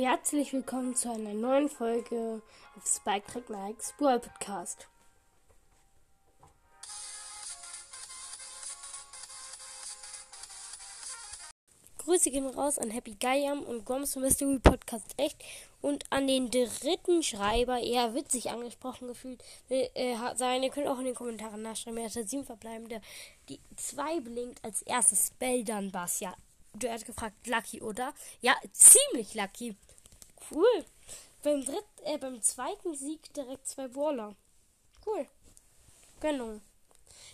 Herzlich willkommen zu einer neuen Folge auf Spike Track Nikes Brawl Podcast. Grüße gehen raus an Happy Gaiam und Goms Mystery Podcast echt und an den dritten Schreiber, eher witzig angesprochen gefühlt, äh, sein. Ihr könnt auch in den Kommentaren nachschreiben. Er hatte sieben verbleibende. Die zwei blinkt als erstes Bell, dann Bass. Ja, du hast gefragt, Lucky, oder? Ja, ziemlich lucky. Cool. Beim dritten, äh, beim zweiten Sieg direkt zwei Brawler. Cool. Genau.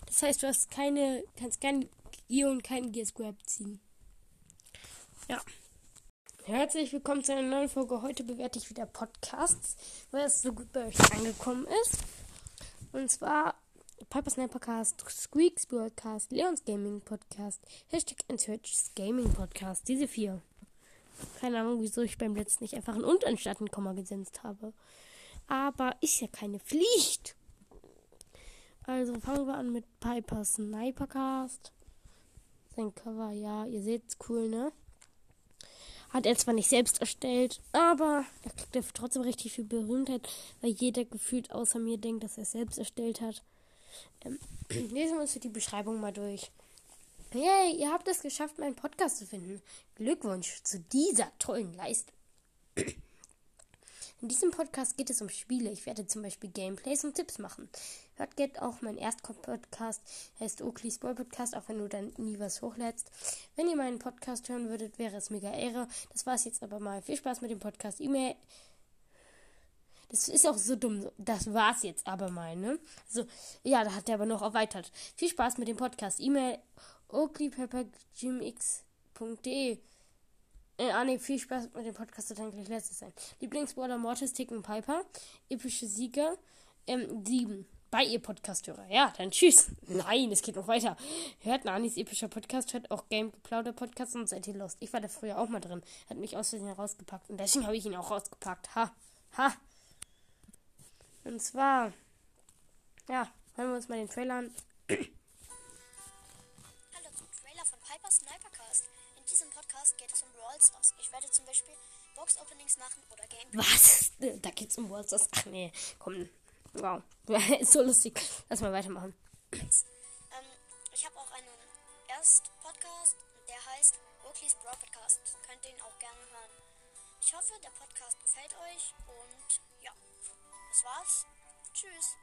Das heißt, du hast keine, kannst kein Gear und keinen Gear Scrap ziehen. Ja. Herzlich willkommen zu einer neuen Folge. Heute bewerte ich wieder Podcasts, weil es so gut bei euch angekommen ist. Und zwar Piper Sniper Cast, Squeaks Broadcast, Leons Gaming Podcast, Hashtag Twitch Gaming Podcast. Diese vier. Keine Ahnung, wieso ich beim letzten nicht einfach ein Und anstatt ein Komma gesetzt habe. Aber ist ja keine Pflicht. Also fangen wir an mit Piper Snipercast. Sein Cover, ja, ihr seht's cool, ne? Hat er zwar nicht selbst erstellt, aber er kriegt trotzdem richtig viel Berühmtheit, weil jeder gefühlt außer mir denkt, dass er es selbst erstellt hat. Ähm, lesen wir uns die Beschreibung mal durch. Yay, ihr habt es geschafft, meinen Podcast zu finden. Glückwunsch zu dieser tollen Leistung. In diesem Podcast geht es um Spiele. Ich werde zum Beispiel Gameplays und Tipps machen. Hört geht auch mein Erstpodcast, heißt Oakley's Boy Podcast, auch wenn du dann nie was hochlädst. Wenn ihr meinen Podcast hören würdet, wäre es mega Ehre. Das war es jetzt aber mal. Viel Spaß mit dem Podcast. E-Mail. Das ist auch so dumm. Das war's jetzt aber mal, ne? Also, ja, da hat er aber noch erweitert. Viel Spaß mit dem Podcast. E-Mail oakleypeppergymx.de äh, ah, ne, viel Spaß mit dem Podcast, das kann gleich letztes sein. Lieblingsborder Mortis, Ticken Piper. Epische Sieger. Ähm, 7. Bei ihr Podcasthörer. Ja, dann tschüss. Nein, es geht noch weiter. Hört Nanis epischer Podcast, hört auch Game Geplauder Podcast und seid ihr lost. Ich war da früher auch mal drin. Hat mich aus Versehen rausgepackt. Und deswegen habe ich ihn auch rausgepackt. Ha. Ha. Und zwar. Ja, hören wir uns mal den Trailer an. Podcast geht es um Brawl Stars. Ich werde zum Beispiel Box-Openings machen oder Gameplay. Was? Da geht's um Brawl Stars. Ach nee, komm. Wow. Ist so lustig. Lass mal weitermachen. Ähm, ich habe auch einen Erst-Podcast, der heißt Oakley's Brawl Podcast. Könnt ihr ihn auch gerne hören. Ich hoffe, der Podcast gefällt euch und ja, das war's. Tschüss.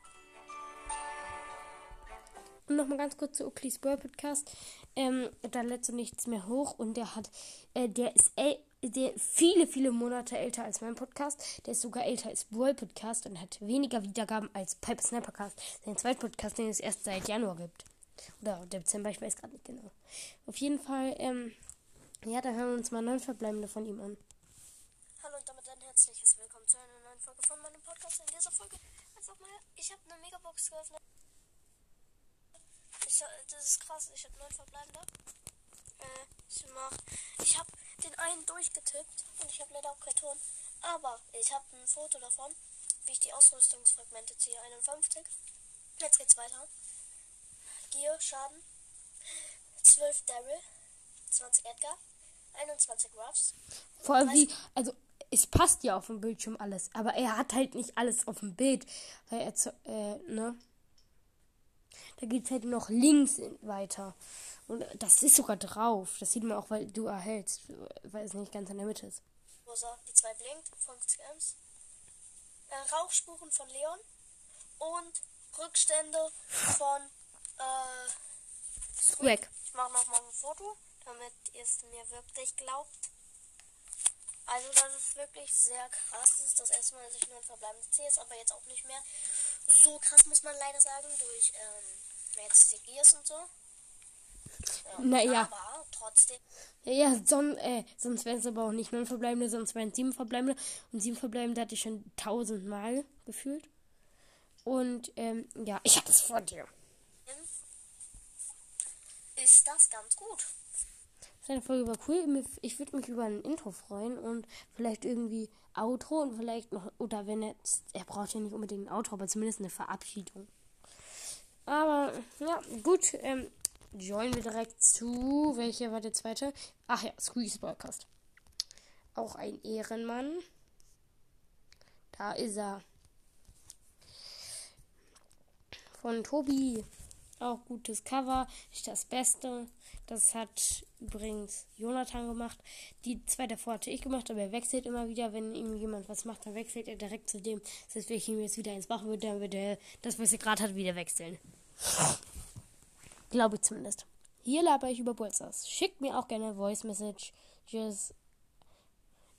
Und nochmal ganz kurz zu Oakley's Brawl Podcast. Ähm, da lädt so nichts mehr hoch und der hat, äh, der ist der viele, viele Monate älter als mein Podcast. Der ist sogar älter als Brawl Podcast und hat weniger Wiedergaben als Piper Snipercast. Sein zweiter Podcast, den es erst seit Januar gibt. Oder Dezember, ich weiß gerade nicht genau. Auf jeden Fall, ähm, ja, da hören wir uns mal neun Verbleibende von ihm an. Hallo und damit ein herzliches Willkommen zu einer neuen Folge von meinem Podcast. In dieser Folge einfach mal, ich habe eine Megabox geöffnet. Ich, das ist krass, ich habe neun Verbleibende. Äh, ich mach, ich habe den einen durchgetippt und ich habe leider auch keinen Ton. Aber ich habe ein Foto davon, wie ich die Ausrüstungsfragmente ziehe. 51. Jetzt geht's weiter. Gear, Schaden. 12 Daryl. 20 Edgar. 21 Ruffs. Vor allem wie, also es passt ja auf dem Bildschirm alles, aber er hat halt nicht alles auf dem Bild. Weil er, äh, ne? Da geht's halt noch links weiter. Und das ist sogar drauf. Das sieht man auch, weil du erhältst, weil es nicht ganz in der Mitte ist. Rosa, die zwei blinkt, 50 Ms. Äh, Rauchspuren von Leon. Und Rückstände von äh, Squeak. Ich mache nochmal ein Foto, damit ihr es mir wirklich glaubt. Also das ist wirklich sehr krass. Das ist das erste Mal, dass ich nur ein verbleibende ziehe, ist aber jetzt auch nicht mehr so krass, muss man leider sagen, durch ähm, jetzt Gears und so. Ja, Naja. Aber trotzdem. Ja, son äh, sonst wären es aber auch nicht neun Verbleibende, sonst wären es sieben Verbleibende. Und sieben Verbleibende hatte ich schon tausendmal gefühlt. Und ähm, ja, ich hatte es vor dir. Ist das ganz gut. Seine Folge war cool. Ich würde mich über ein Intro freuen und vielleicht irgendwie Outro und vielleicht noch, oder wenn er, er braucht ja nicht unbedingt ein Outro, aber zumindest eine Verabschiedung. Aber ja, gut. Ähm, joinen wir direkt zu. Welcher war der zweite? Ach ja, Squeeze Podcast. Auch ein Ehrenmann. Da ist er. Von Tobi. Auch gutes Cover. Nicht das Beste. Das hat übrigens Jonathan gemacht. Die zwei davor hatte ich gemacht, aber er wechselt immer wieder. Wenn ihm jemand was macht, dann wechselt er direkt zu dem. Das heißt, wenn ich ihm jetzt wieder eins machen würde, dann würde er das, was er gerade hat, wieder wechseln. Glaube ich zumindest. Hier laber ich über Bolsters. Schickt mir auch gerne Voice Messages.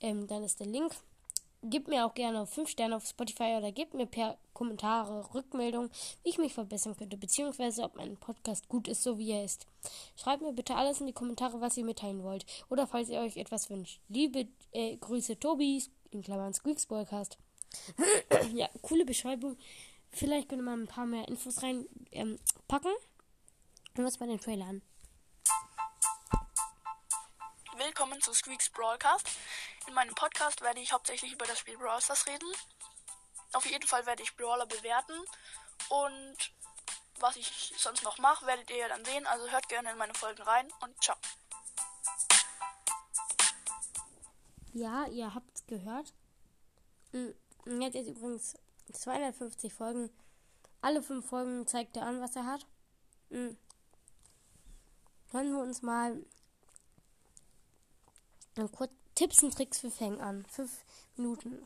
Ähm, dann ist der Link. Gebt mir auch gerne 5 Sterne auf Spotify oder gebt mir per Kommentare Rückmeldung, wie ich mich verbessern könnte, beziehungsweise ob mein Podcast gut ist, so wie er ist. Schreibt mir bitte alles in die Kommentare, was ihr mitteilen wollt. Oder falls ihr euch etwas wünscht. Liebe äh, Grüße, Tobi, in Klammern Squeaks Podcast. ja, coole Beschreibung. Vielleicht könnte man ein paar mehr Infos reinpacken. Ähm, packen. Und was bei den Trailern. Willkommen zu Squeaks Broadcast. In meinem Podcast werde ich hauptsächlich über das Spiel Brawl Stars reden. Auf jeden Fall werde ich Brawler bewerten. Und was ich sonst noch mache, werdet ihr ja dann sehen. Also hört gerne in meine Folgen rein und ciao. Ja, ihr habt's gehört. Jetzt ist übrigens 250 Folgen. Alle fünf Folgen zeigt er an, was er hat. Hören wir uns mal kurz Tipps und Tricks für Fang an. Fünf Minuten.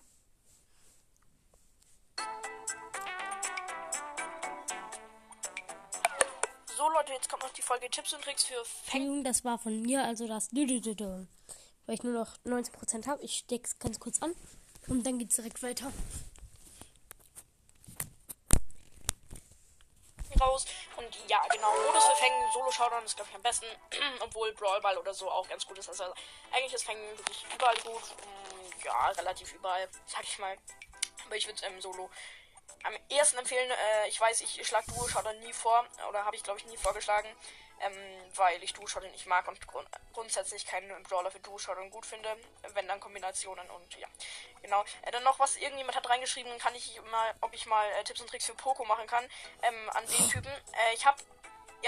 So Leute, jetzt kommt noch die Folge Tipps und Tricks für Fang. Das war von mir, also das weil ich nur noch 19% habe. Ich stecke es ganz kurz an und dann geht es direkt weiter. Raus. Und ja, genau, Modus für Fang, Solo-Showdown ist, glaube ich, am besten. Obwohl Brawlball oder so auch ganz gut ist. Also eigentlich ist Fang wirklich überall gut. Mm, ja, relativ überall, sag ich mal. Aber ich würde es im Solo am ersten empfehlen. Äh, ich weiß, ich schlage Duo-Showdown nie vor. Oder habe ich, glaube ich, nie vorgeschlagen ähm, weil ich Duo-Shotgun nicht mag und grund grundsätzlich keinen Brawler für Duo-Shotgun gut finde, wenn dann Kombinationen und ja, genau. Äh, dann noch was, irgendjemand hat reingeschrieben, kann ich mal, ob ich mal äh, Tipps und Tricks für Poco machen kann, ähm, an den Typen. Äh, ich habe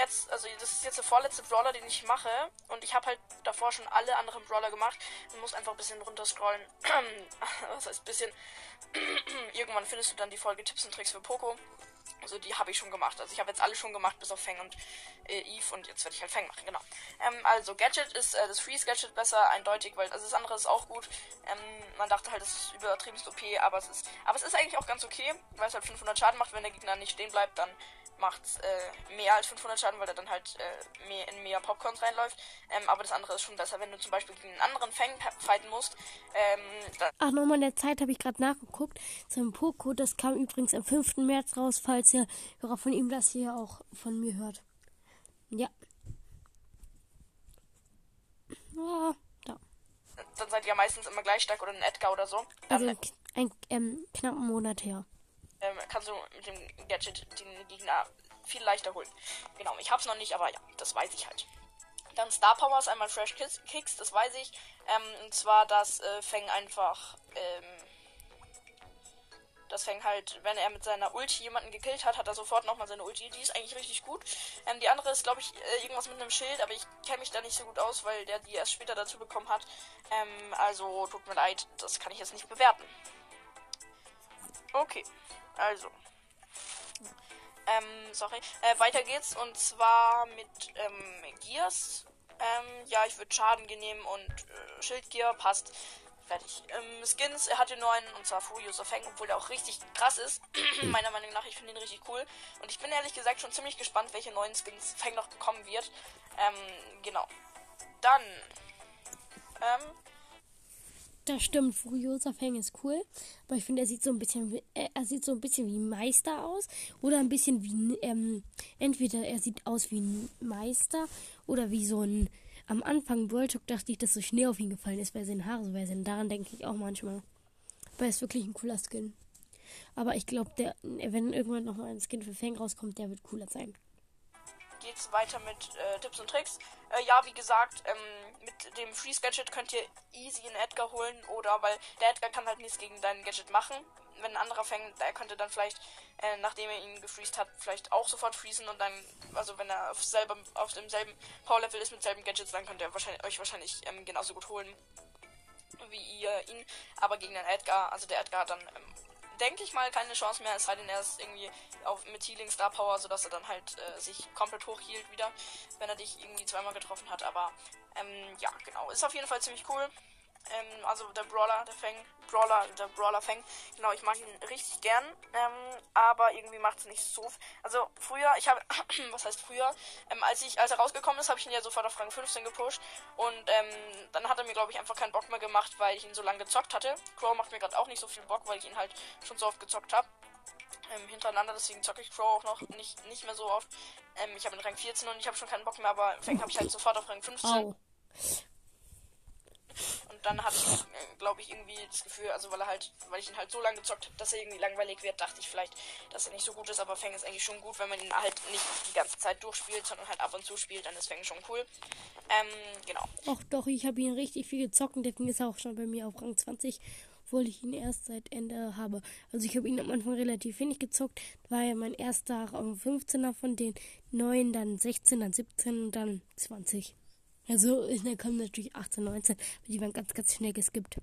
jetzt, also das ist jetzt der vorletzte Brawler, den ich mache. Und ich habe halt davor schon alle anderen Brawler gemacht. Man muss einfach ein bisschen runter scrollen. Was heißt bisschen? Irgendwann findest du dann die Folge Tipps und Tricks für Poco. Also die habe ich schon gemacht. Also ich habe jetzt alle schon gemacht, bis auf Fang und äh, Eve. Und jetzt werde ich halt Fang machen, genau. Ähm, also Gadget ist äh, das Freeze Gadget besser, eindeutig, weil also das andere ist auch gut. Ähm, man dachte halt, es ist übertrieben OP, aber es ist, aber es ist eigentlich auch ganz okay, weil es halt 500 Schaden macht. Wenn der Gegner nicht stehen bleibt, dann macht äh, mehr als 500 Schaden, weil er dann halt äh, mehr in mehr Popcorns reinläuft. Ähm, aber das andere ist schon besser, wenn du zum Beispiel gegen einen anderen Fang fighten musst. Ähm, Ach, nochmal in der Zeit habe ich gerade nachgeguckt. Zum Poco, das kam übrigens am 5. März raus, falls ihr Hörer von ihm das hier auch von mir hört. Ja. Ah, da. Dann seid ihr meistens immer gleich stark oder ein Edgar oder so. Also ähm, ein ähm, knappen Monat her ähm, kannst du mit dem Gadget den Gegner viel leichter holen. Genau, ich hab's noch nicht, aber ja, das weiß ich halt. Dann Star Powers, einmal Fresh Kicks, das weiß ich. Ähm, und zwar, dass äh, Feng einfach, ähm, das Feng halt, wenn er mit seiner Ulti jemanden gekillt hat, hat er sofort nochmal seine Ulti. Die ist eigentlich richtig gut. Ähm, die andere ist, glaube ich, äh, irgendwas mit einem Schild, aber ich kenne mich da nicht so gut aus, weil der die erst später dazu bekommen hat. Ähm, also tut mir leid, das kann ich jetzt nicht bewerten. Okay. Also. Ähm, sorry. Äh, weiter geht's und zwar mit ähm, Gears. Ähm, ja, ich würde Schaden nehmen und äh, Schildgear passt. Fertig. Ähm, Skins, er hatte nur einen und zwar Furious of Hang, obwohl der auch richtig krass ist. Meiner Meinung nach, ich finde ihn richtig cool. Und ich bin ehrlich gesagt schon ziemlich gespannt, welche neuen Skins Fang noch bekommen wird. Ähm, genau. Dann. Ähm, das stimmt, Furiosa Fang ist cool, aber ich finde, er sieht so ein bisschen, wie, äh, er sieht so ein bisschen wie Meister aus oder ein bisschen wie, ähm, entweder er sieht aus wie ein Meister oder wie so ein, am Anfang Talk dachte ich, dass so Schnee auf ihn gefallen ist, weil seine Haare so weiß sind. Daran denke ich auch manchmal. Er ist wirklich ein cooler Skin. Aber ich glaube, wenn irgendwann noch mal ein Skin für Fang rauskommt, der wird cooler sein geht's weiter mit äh, Tipps und Tricks. Äh, ja, wie gesagt, ähm, mit dem Freeze Gadget könnt ihr easy einen Edgar holen oder weil der Edgar kann halt nichts gegen dein Gadget machen. Wenn ein anderer fängt, der könnte dann vielleicht, äh, nachdem er ihn gefreezed hat, vielleicht auch sofort freezen und dann, also wenn er auf, selber, auf demselben Power Level ist mit selben Gadgets, dann könnt ihr wahrscheinlich, euch wahrscheinlich ähm, genauso gut holen. wie ihr ihn, aber gegen den Edgar. Also der Edgar hat dann, ähm, denke ich mal, keine Chance mehr, es sei denn, er ist irgendwie auf, mit Healing Star Power, sodass er dann halt äh, sich komplett hochhielt wieder, wenn er dich irgendwie zweimal getroffen hat. Aber ähm, ja, genau. Ist auf jeden Fall ziemlich cool. Ähm, also der Brawler, der Fang, Brawler, der Brawler Fang. Genau, ich mag ihn richtig gern. Ähm, aber irgendwie macht es nicht so. Also früher, ich habe, was heißt früher? Ähm, als ich, als er rausgekommen ist, habe ich ihn ja sofort auf Rang 15 gepusht. Und ähm, dann hat er mir, glaube ich, einfach keinen Bock mehr gemacht, weil ich ihn so lange gezockt hatte. Crow macht mir gerade auch nicht so viel Bock, weil ich ihn halt schon so oft gezockt habe. Ähm, hintereinander, deswegen zocke ich Crow auch noch nicht, nicht mehr so oft. Ähm, ich habe ihn Rang 14 und ich habe schon keinen Bock mehr, aber Fang habe ich halt sofort auf Rang 15. Au. Dann hatte ich, äh, glaube ich, irgendwie das Gefühl, also weil er halt, weil ich ihn halt so lange gezockt habe, dass er irgendwie langweilig wird, dachte ich vielleicht, dass er nicht so gut ist, aber Fang ist eigentlich schon gut, wenn man ihn halt nicht die ganze Zeit durchspielt, sondern halt ab und zu spielt, dann ist Fang schon cool. Ähm, genau. Ach doch, ich habe ihn richtig viel gezockt und deswegen ist er auch schon bei mir auf Rang 20, obwohl ich ihn erst seit Ende habe. Also ich habe ihn am Anfang relativ wenig gezockt, war ja mein erster Rang 15er von den neuen, dann 16, dann 17 und dann 20. Also dann kommen natürlich 18, 19, aber die waren ganz, ganz schnell geskippt.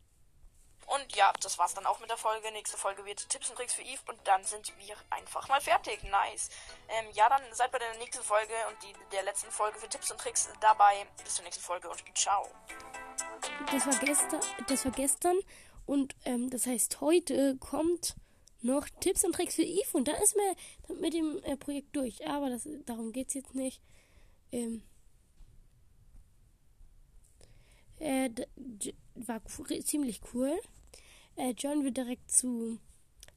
Und ja, das war's dann auch mit der Folge. Nächste Folge wird Tipps und Tricks für Eve und dann sind wir einfach mal fertig. Nice. Ähm, ja, dann seid bei der nächsten Folge und die, der letzten Folge für Tipps und Tricks dabei. Bis zur nächsten Folge und ciao. Das war gestern, das war gestern und ähm, das heißt heute kommt noch Tipps und Tricks für Eve und dann ist mir mit dem äh, Projekt durch. Aber das, darum geht's jetzt nicht. Ähm, äh, war ziemlich cool. Äh, John wird direkt zu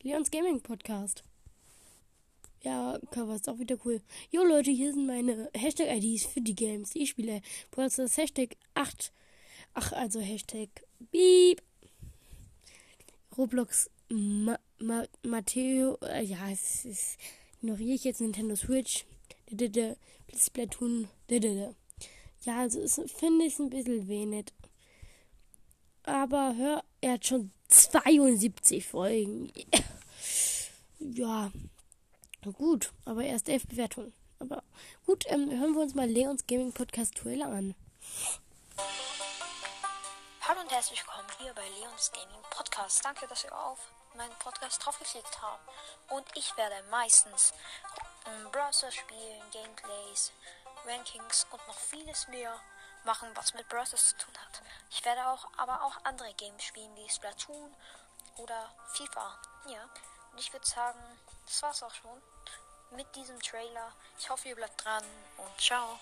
Leons Gaming Podcast. Ja, Cover ist auch wieder cool. Jo Leute, hier sind meine Hashtag-IDs für die Games, die ich spiele. Brawl Stars Hashtag 8. Ach, also Hashtag Beep. Roblox Ma Ma Matteo. Äh, ja, es ist. Ignoriere ich jetzt Nintendo Switch. Splatoon. Ja, also finde ich ein bisschen wenig. Aber hör, er hat schon 72 Folgen. ja, gut, aber erst 11 Bewertungen. Aber gut, ähm, hören wir uns mal Leons Gaming Podcast Trailer an. Hallo und herzlich willkommen hier bei Leons Gaming Podcast. Danke, dass ihr auf meinen Podcast draufgeklickt habt. Und ich werde meistens ähm, Browser spielen, Gameplays, Rankings und noch vieles mehr machen, was mit Browsers zu tun hat. Ich werde auch aber auch andere Games spielen, wie Splatoon oder FIFA. Ja, und ich würde sagen, das war's auch schon mit diesem Trailer. Ich hoffe, ihr bleibt dran und ciao.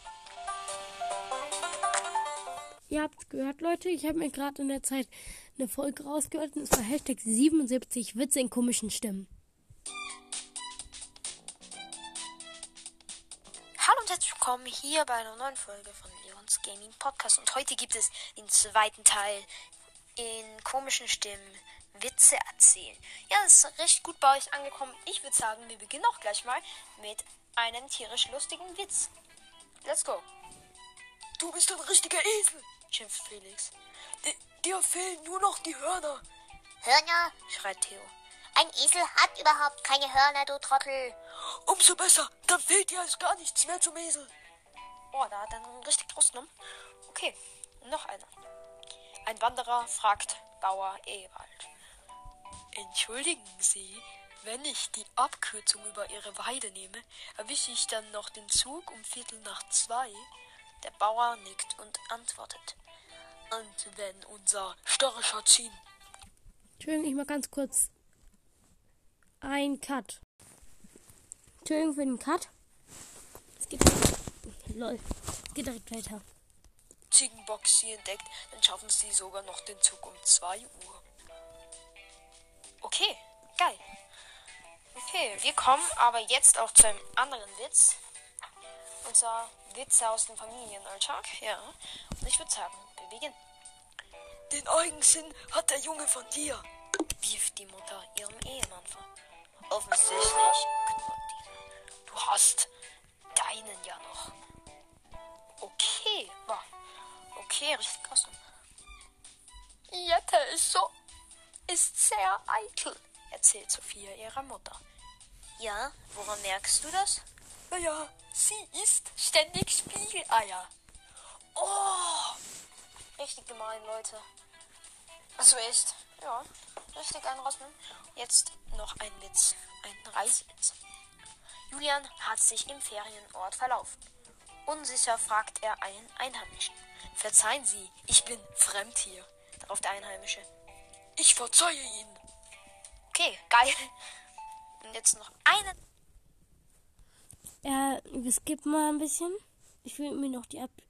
Ihr habt's gehört, Leute. Ich habe mir gerade in der Zeit eine Folge rausgehört und es war Hashtag 77 Witze in komischen Stimmen. Willkommen hier bei einer neuen Folge von Leons Gaming Podcast. Und heute gibt es den zweiten Teil in komischen Stimmen Witze erzählen. Ja, das ist recht gut bei euch angekommen. Ich würde sagen, wir beginnen auch gleich mal mit einem tierisch lustigen Witz. Let's go. Du bist ein richtiger Esel. Schimpft Felix. Di- Dir fehlen nur noch die Hörner. Hörner? Schreit Theo. Ein Esel hat überhaupt keine Hörner, du Trottel. Umso besser. Dann fehlt dir also gar nichts mehr zum Esel. Oh, da hat er einen richtig großen genommen. Okay, noch einer. Ein Wanderer fragt Bauer Ewald. Entschuldigen Sie, wenn ich die Abkürzung über Ihre Weide nehme, erwische ich dann noch den Zug um Viertel nach zwei? Der Bauer nickt und antwortet. Und wenn unser störrischer Ziehen Entschuldigung, ich mal ganz kurz ein Cut. Entschuldigung für den Cut. Es geht, lol, es geht direkt weiter. Ziegenbox sie entdeckt, dann schaffen sie sogar noch den Zug um 2 Uhr. Okay, geil. Okay, wir kommen aber jetzt auch zu einem anderen Witz. Und zwar Witze aus dem Familienalltag. Ja. Und ich würde sagen, wir beginnen. Den Eigensinn hat der Junge von dir. Wirft die Mutter ihrem Ehemann vor. Offensichtlich. Du hast deinen ja noch. Okay, wow. Okay, richtig krass. Jette ist so, ist sehr eitel, erzählt Sophia ihrer Mutter. Ja, woran merkst du das? Naja, sie isst ständig Spiegeleier. Oh, Richtig gemein, Leute. Also echt, ja, richtig einrosmen. Jetzt noch ein Witz, ein Reisewitz. Julian hat sich im Ferienort verlaufen. Unsicher fragt er einen Einheimischen. Verzeihen Sie, ich bin fremd hier. Darauf der Einheimische. Ich verzeihe Ihnen. Okay, geil. Und jetzt noch eine. Ja, wir skippen mal ein bisschen. Ich will mir noch die Abschiedung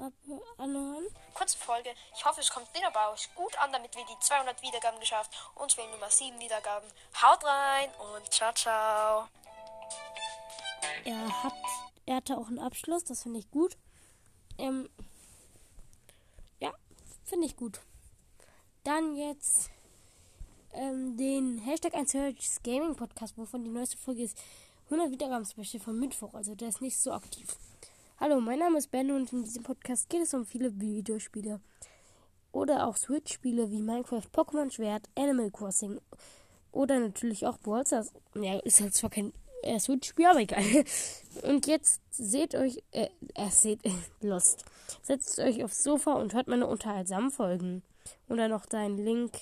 ab anhören. Kurze Folge. Ich hoffe, es kommt wieder bei euch gut an, damit wir die 200 Wiedergaben geschafft. Fehlen nur mal 7 Wiedergaben. Haut rein und ciao, ciao. Er hat, er hatte auch einen Abschluss, das finde ich gut. Ähm, ja, finde ich gut. Dann jetzt ähm, den Hashtag 1 Search Gaming Podcast, wovon die neueste Folge ist 100 Wiedergaben Special vom Mittwoch, also der ist nicht so aktiv. Hallo, mein Name ist Ben und in diesem Podcast geht es um viele Videospiele oder auch Switch-Spiele wie Minecraft, Pokémon Schwert, Animal Crossing oder natürlich auch Brawl. Ja, ist halt zwar kein äh, Switch-Spiel, aber egal. Und jetzt seht euch, äh, äh seht, äh, Lost. Setzt euch aufs Sofa und hört meine unterhaltsamen Folgen. Und dann noch dein Link,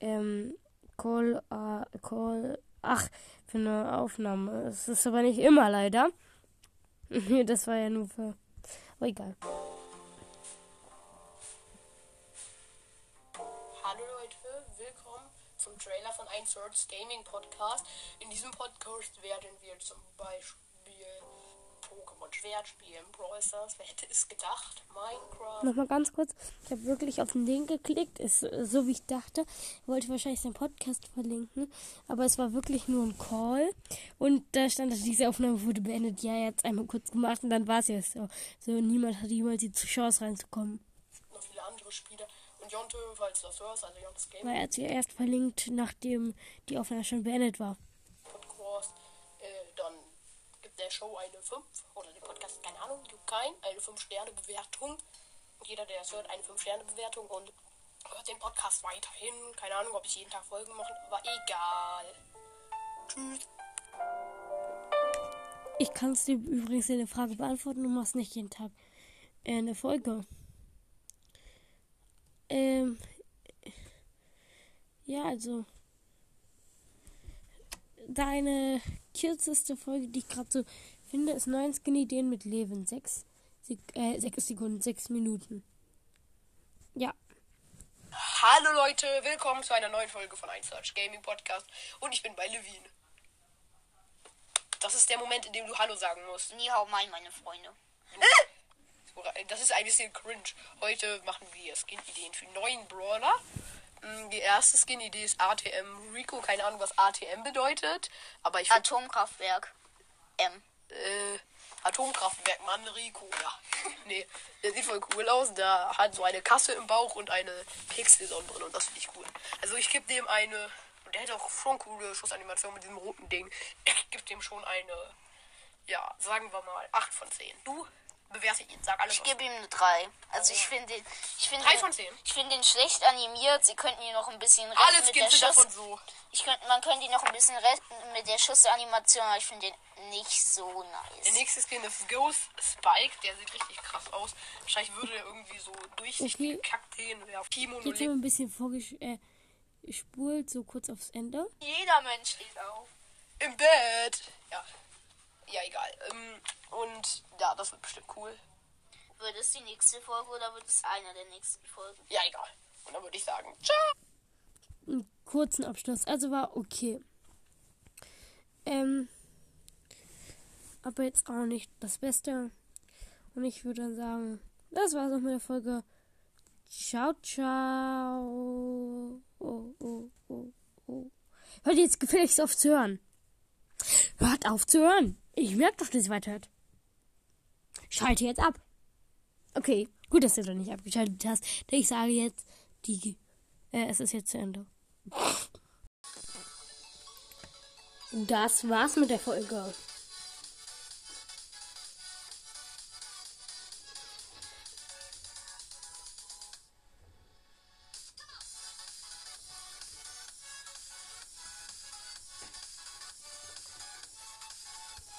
ähm, Call, äh, Call, ach, für eine Aufnahme. Es ist aber nicht immer leider. das war ja nur für, aber egal. Hallo Leute, willkommen zum Trailer von 1 Words Gaming Podcast. In diesem Podcast werden wir zum Beispiel Pokémon Schwert spielen, Brawl Stars, wer hätte es gedacht, Minecraft. Nochmal ganz kurz, ich habe wirklich auf den Link geklickt, ist äh, so wie ich dachte. Ich wollte wahrscheinlich seinen Podcast verlinken, aber es war wirklich nur ein Call und da stand, dass diese Aufnahme wurde beendet. Ja, jetzt einmal kurz gemacht und dann war es jetzt so. So, niemand hatte jemals die Chance reinzukommen. Noch viele andere Spiele. Und Jonte, falls du das hörst, also Jontes Gaming Weil er hat sie erst verlinkt, nachdem die Aufnahme schon beendet war. Der Show eine 5 oder dem Podcast, keine Ahnung, kein, eine 5-Sterne-Bewertung. Und jeder, der es hört, eine 5-Sterne-Bewertung und hört den Podcast weiterhin. Keine Ahnung, ob ich jeden Tag Folgen mache, aber egal. Tschüss. Ich kann es dir übrigens eine Frage beantworten, du machst nicht jeden Tag äh, eine Folge. Ähm, ja, also deine kürzeste Folge, die ich gerade so finde, ist 9 Skin-Ideen mit Leben. 6, Sek äh, 6 Sekunden, 6 Minuten. Ja, Hallo Leute, willkommen zu einer neuen Folge von 1 Search Gaming Podcast und ich bin bei Levin. Das ist der Moment, in dem du Hallo sagen musst. Nie hau mein, meine Freunde. Das ist ein bisschen cringe. Heute machen wir Skin-Ideen für neuen Brawler. Mm, Die erste Skin-Idee ist ATM Rico. Keine Ahnung, was ATM bedeutet. Aber ich Atomkraftwerk. M. äh, Atomkraftwerk Mann Rico. Ja. Nee, der sieht voll cool aus. Der hat so eine Kasse im Bauch und eine Pixel-Sonnenbrille. Und das finde ich cool. Also ich gebe dem eine. Und der hat auch schon coole Schussanimation mit diesem roten Ding. Ich gebe dem schon eine. Ja, sagen wir mal 8 von 10. Du bewerte ihn. Sag alles. Ich gebe ihm eine 3. Also ich finde den, ich finde Drei den- von zehn? Ich finde den schlecht animiert. Sie könnten ihn noch ein bisschen retten Alle der Skins sind davon so. Ich könnte, man könnte ihn noch ein bisschen retten mit der Schussanimation, aber ich finde den nicht so Der nice. nächste Skin ist Ghost Spike. Der sieht richtig krass aus. Wahrscheinlich würde er irgendwie so. Kakteen. Ja, Kimono jetzt haben wir ein bisschen vorgespult, äh, so kurz aufs Ende. Jeder Mensch steht auf. Im Bett. Ja. Ja, egal. Ähm, und ja, das wird bestimmt cool. Wird es die nächste Folge oder wird es einer der nächsten Folgen? Ja, egal. Und dann würde ich sagen, ciao. einen kurzen Abschluss. Also war okay. Ähm, aber jetzt auch nicht das Beste. Und ich würde dann sagen, das war's auch mit der Folge. Ciao, ciao. Oh, oh, oh, oh. Hört jetzt gefälligst auf zu hören. Hört auf zu hören. Ich merke doch, dass ihr weiterhört. Schalte jetzt ab. Okay, gut, dass du doch nicht abgeschaltet hast. Denn ich sage jetzt, die, äh, es ist jetzt zu Ende. Das war's mit der Folge.